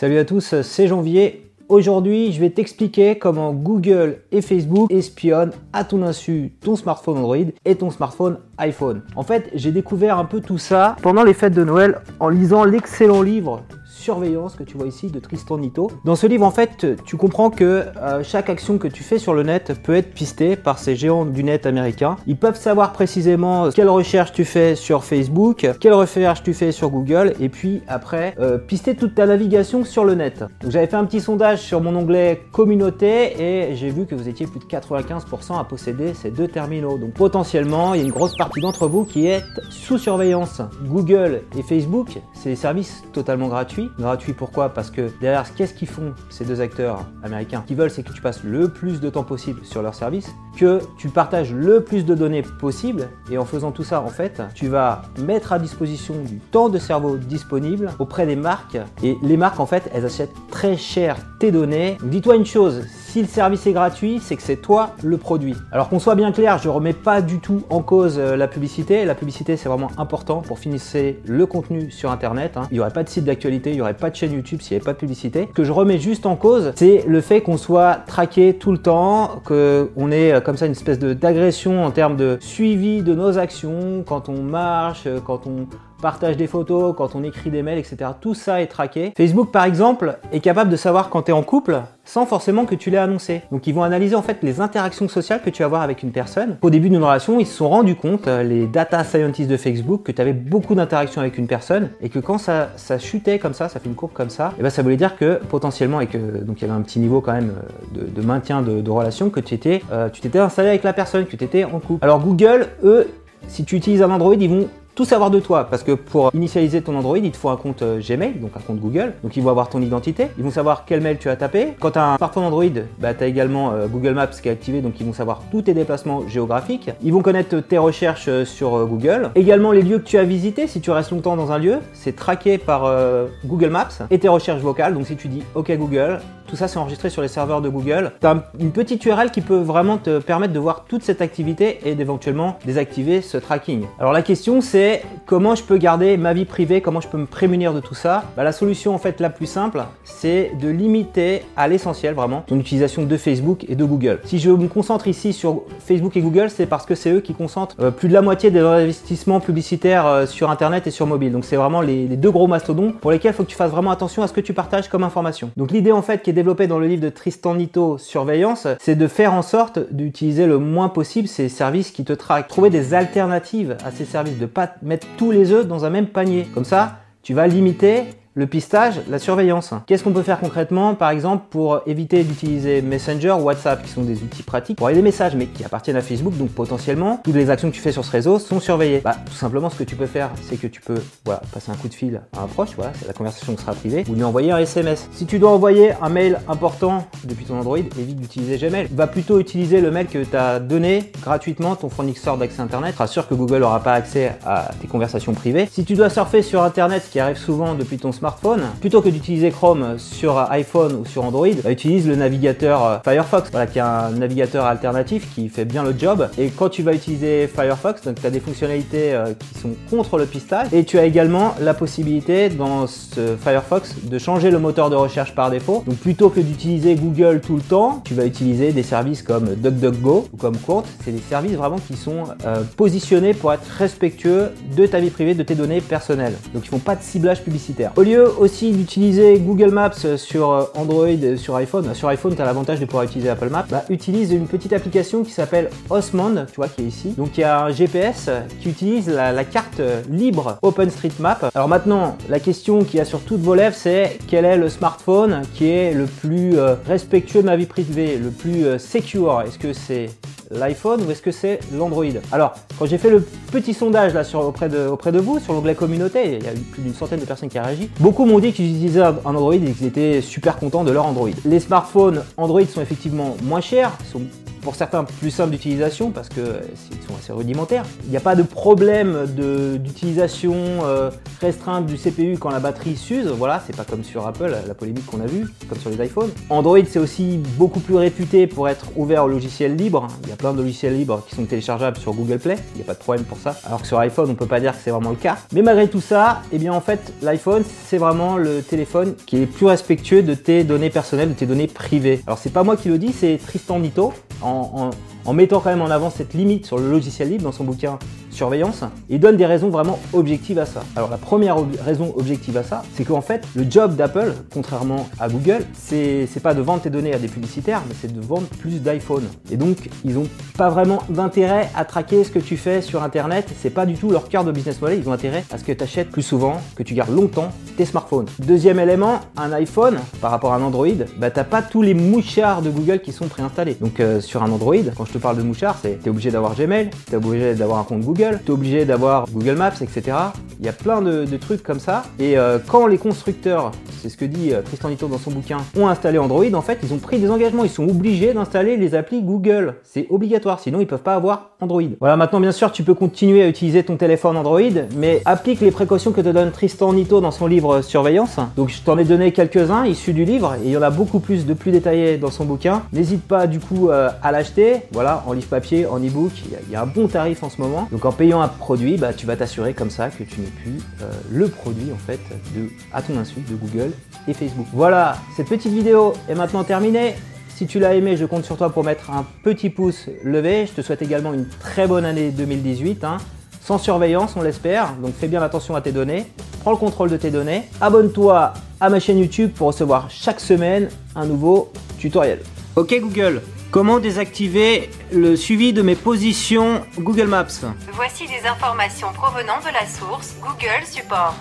Salut à tous, c'est Janvier. Aujourd'hui, je vais t'expliquer comment Google et Facebook espionnent à ton insu ton smartphone Android et ton smartphone iPhone. En fait, j'ai découvert un peu tout ça pendant les fêtes de Noël en lisant l'excellent livre surveillance que tu vois ici de Tristan Nito. Dans ce livre, en fait, tu comprends que euh, chaque action que tu fais sur le net peut être pistée par ces géants du net américains. Ils peuvent savoir précisément quelle recherche tu fais sur Facebook, quelle recherche tu fais sur Google, et puis après, euh, pister toute ta navigation sur le net. J'avais fait un petit sondage sur mon onglet communauté et j'ai vu que vous étiez plus de 95% à posséder ces deux terminaux. Donc potentiellement, il y a une grosse partie d'entre vous qui est sous surveillance. Google et Facebook, c'est des services totalement gratuits Gratuit. Pourquoi? Parce que derrière, qu'est-ce qu'ils font ces deux acteurs américains? Qu'ils veulent, c'est que tu passes le plus de temps possible sur leur service, que tu partages le plus de données possible, et en faisant tout ça, en fait, tu vas mettre à disposition du temps de cerveau disponible auprès des marques, et les marques, en fait, elles achètent très cher tes données. Dis-toi une chose, si le service est gratuit, c'est que c'est toi le produit. Alors qu'on soit bien clair, je remets pas du tout en cause euh, la publicité. La publicité, c'est vraiment important pour finisser le contenu sur Internet. Hein. Il n'y aurait pas de site d'actualité, il n'y aurait pas de chaîne YouTube s'il n'y avait pas de publicité. Ce que je remets juste en cause, c'est le fait qu'on soit traqué tout le temps, qu'on ait euh, comme ça une espèce d'agression en termes de suivi de nos actions, quand on marche, euh, quand on partage des photos, quand on écrit des mails, etc. Tout ça est traqué. Facebook, par exemple, est capable de savoir quand tu es en couple sans forcément que tu l'aies annoncé. Donc ils vont analyser en fait les interactions sociales que tu vas avoir avec une personne. Au début d'une relation, ils se sont rendus compte, euh, les data scientists de Facebook, que tu avais beaucoup d'interactions avec une personne et que quand ça, chutait comme ça, ça fait une courbe comme ça, et ben ça voulait dire que potentiellement, et que donc il y avait un petit niveau quand même euh, de, maintien de, relation, que tu étais, euh, tu t'étais installé avec la personne, que tu étais en couple. Alors Google, eux, si tu utilises un Android, ils vont tout savoir de toi parce que pour initialiser ton Android, il te faut un compte euh, Gmail, donc un compte Google. Donc ils vont avoir ton identité, ils vont savoir quel mail tu as tapé. Quand tu as un smartphone Android, bah, tu as également euh, Google Maps qui est activé, donc ils vont savoir tous tes déplacements géographiques. Ils vont connaître tes recherches euh, sur Google. Également les lieux que tu as visités, si tu restes longtemps dans un lieu, c'est traqué par Google Maps et tes recherches vocales. Donc si tu dis OK Google, tout ça c'est enregistré sur les serveurs de Google. Tu as une petite URL qui peut vraiment te permettre de voir toute cette activité et d'éventuellement désactiver ce tracking. Alors la question c'est comment je peux garder ma vie privée, comment je peux me prémunir de tout ça? Bah, La solution en fait la plus simple, c'est de limiter à l'essentiel vraiment ton utilisation de Facebook et de Google. Si je me concentre ici sur Facebook et Google, c'est parce que c'est eux qui concentrent euh, plus de la moitié des investissements publicitaires euh, sur Internet et sur mobile. Donc c'est vraiment les, deux gros mastodons pour lesquels il faut que tu fasses vraiment attention à ce que tu partages comme information. Donc l'idée en fait qui est développée dans le livre de Tristan Nito, Surveillance, c'est de faire en sorte d'utiliser le moins possible ces services qui te traquent. Trouver des alternatives à ces services, de pas mettre tous les œufs dans un même panier. Comme ça, tu vas limiter le pistage, la surveillance. Qu'est-ce qu'on peut faire concrètement, par exemple, pour éviter d'utiliser Messenger ou WhatsApp, qui sont des outils pratiques pour envoyer des messages, mais qui appartiennent à Facebook, donc potentiellement, toutes les actions que tu fais sur ce réseau sont surveillées. Bah, tout simplement, ce que tu peux faire, c'est que tu peux passer un coup de fil à un proche, voilà, la conversation sera privée, ou lui envoyer un SMS. Si tu dois envoyer un mail important depuis ton Android, évite d'utiliser Gmail. Va plutôt utiliser le mail que tu as donné gratuitement, ton fournisseur d'accès Internet. Rassure que Google n'aura pas accès à tes conversations privées. Si tu dois surfer sur Internet, ce qui arrive souvent depuis ton smartphone, plutôt que d'utiliser Chrome sur iPhone ou sur Android, bah, utilise le navigateur euh, Firefox, voilà, qui est un navigateur alternatif qui fait bien le job. Et quand tu vas utiliser Firefox, tu as des fonctionnalités euh, qui sont contre le pistage. Et tu as également la possibilité dans ce Firefox de changer le moteur de recherche par défaut. Donc plutôt que d'utiliser Google tout le temps, tu vas utiliser des services comme DuckDuckGo ou comme Quant. C'est des services vraiment qui sont euh, positionnés pour être respectueux de ta vie privée, de tes données personnelles. Donc ils font pas de ciblage publicitaire. Lieu aussi d'utiliser Google Maps sur euh, Android sur iPhone, sur iPhone tu as l'avantage de pouvoir utiliser Apple Maps, bah, utilise une petite application qui s'appelle Osmond, tu vois qui est ici. Donc il y a un GPS qui utilise la, carte libre OpenStreetMap. Alors maintenant, la question qui a sur toutes vos lèvres, c'est quel est le smartphone qui est le plus euh, respectueux de ma vie privée, le plus euh, secure? Est-ce que c'est l'iPhone ou est-ce que c'est l'Android Alors, quand j'ai fait le petit sondage là auprès, de, auprès de vous sur l'onglet communauté, il y a eu plus d'une centaine de personnes qui ont réagi. Beaucoup m'ont dit qu'ils utilisaient un Android et qu'ils étaient super contents de leur Android. Les smartphones Android sont effectivement moins chers, sont pour certains plus simple d'utilisation parce qu'ils sont assez rudimentaires. Il n'y a pas de problème d'utilisation euh, restreinte du CPU quand la batterie s'use. Voilà, c'est pas comme sur Apple, la polémique qu'on a vue, comme sur les iPhones. Android, c'est aussi beaucoup plus réputé pour être ouvert au logiciel libre. Il y a plein de logiciels libres qui sont téléchargeables sur Google Play. Il n'y a pas de problème pour ça. Alors que sur iPhone, on peut pas dire que c'est vraiment le cas. Mais malgré tout ça, eh bien en fait, l'iPhone, c'est vraiment le téléphone qui est plus respectueux de tes données personnelles, de tes données privées. Alors c'est pas moi qui le dis, c'est Tristan Nito en, mettant quand même en avant cette limite sur le logiciel libre dans son bouquin surveillance, il donne des raisons vraiment objectives à ça. Alors la première raison objective à ça, c'est qu'en fait, le job d'Apple, contrairement à Google, c'est pas de vendre tes données à des publicitaires, mais c'est de vendre plus d'iPhone. Et donc, ils n'ont pas vraiment d'intérêt à traquer ce que tu fais sur Internet. C'est pas du tout leur cœur de business model. Ils ont intérêt à ce que tu achètes plus souvent, que tu gardes longtemps tes smartphones. Deuxième élément, un iPhone par rapport à un Android, bah t'as pas tous les mouchards de Google qui sont préinstallés. Donc euh, sur un Android, quand je te parle de mouchards, c'est es obligé d'avoir Gmail, es obligé d'avoir un compte Google, tu es obligé d'avoir Google Maps, etc. Il y a plein de, trucs comme ça. Et euh, quand les constructeurs, c'est ce que dit euh, Tristan Nito dans son bouquin, ont installé Android, en fait, ils ont pris des engagements. Ils sont obligés d'installer les applis Google. C'est obligatoire, sinon ils peuvent pas avoir Android. Voilà, maintenant, bien sûr, tu peux continuer à utiliser ton téléphone Android, mais applique les précautions que te donne Tristan Nito dans son livre Surveillance. Donc, je t'en ai donné quelques-uns issus du livre, et il y en a beaucoup plus de plus détaillés dans son bouquin. N'hésite pas, du coup, euh, à l'acheter. Voilà, en livre papier, en e-book, il y, a un bon tarif en ce moment. Donc, en payant un produit, bah, tu vas t'assurer comme ça que tu n'es plus euh, le produit en fait à ton insu de Google et Facebook. Voilà, cette petite vidéo est maintenant terminée. Si tu l'as aimé, je compte sur toi pour mettre un petit pouce levé. Je te souhaite également une très bonne année 2018, hein. sans surveillance, on l'espère. Donc fais bien attention à tes données, prends le contrôle de tes données. Abonne-toi à ma chaîne YouTube pour recevoir chaque semaine un nouveau tutoriel. Ok Google, Comment désactiver le suivi de mes positions Google Maps? Voici des informations provenant de la source Google Support.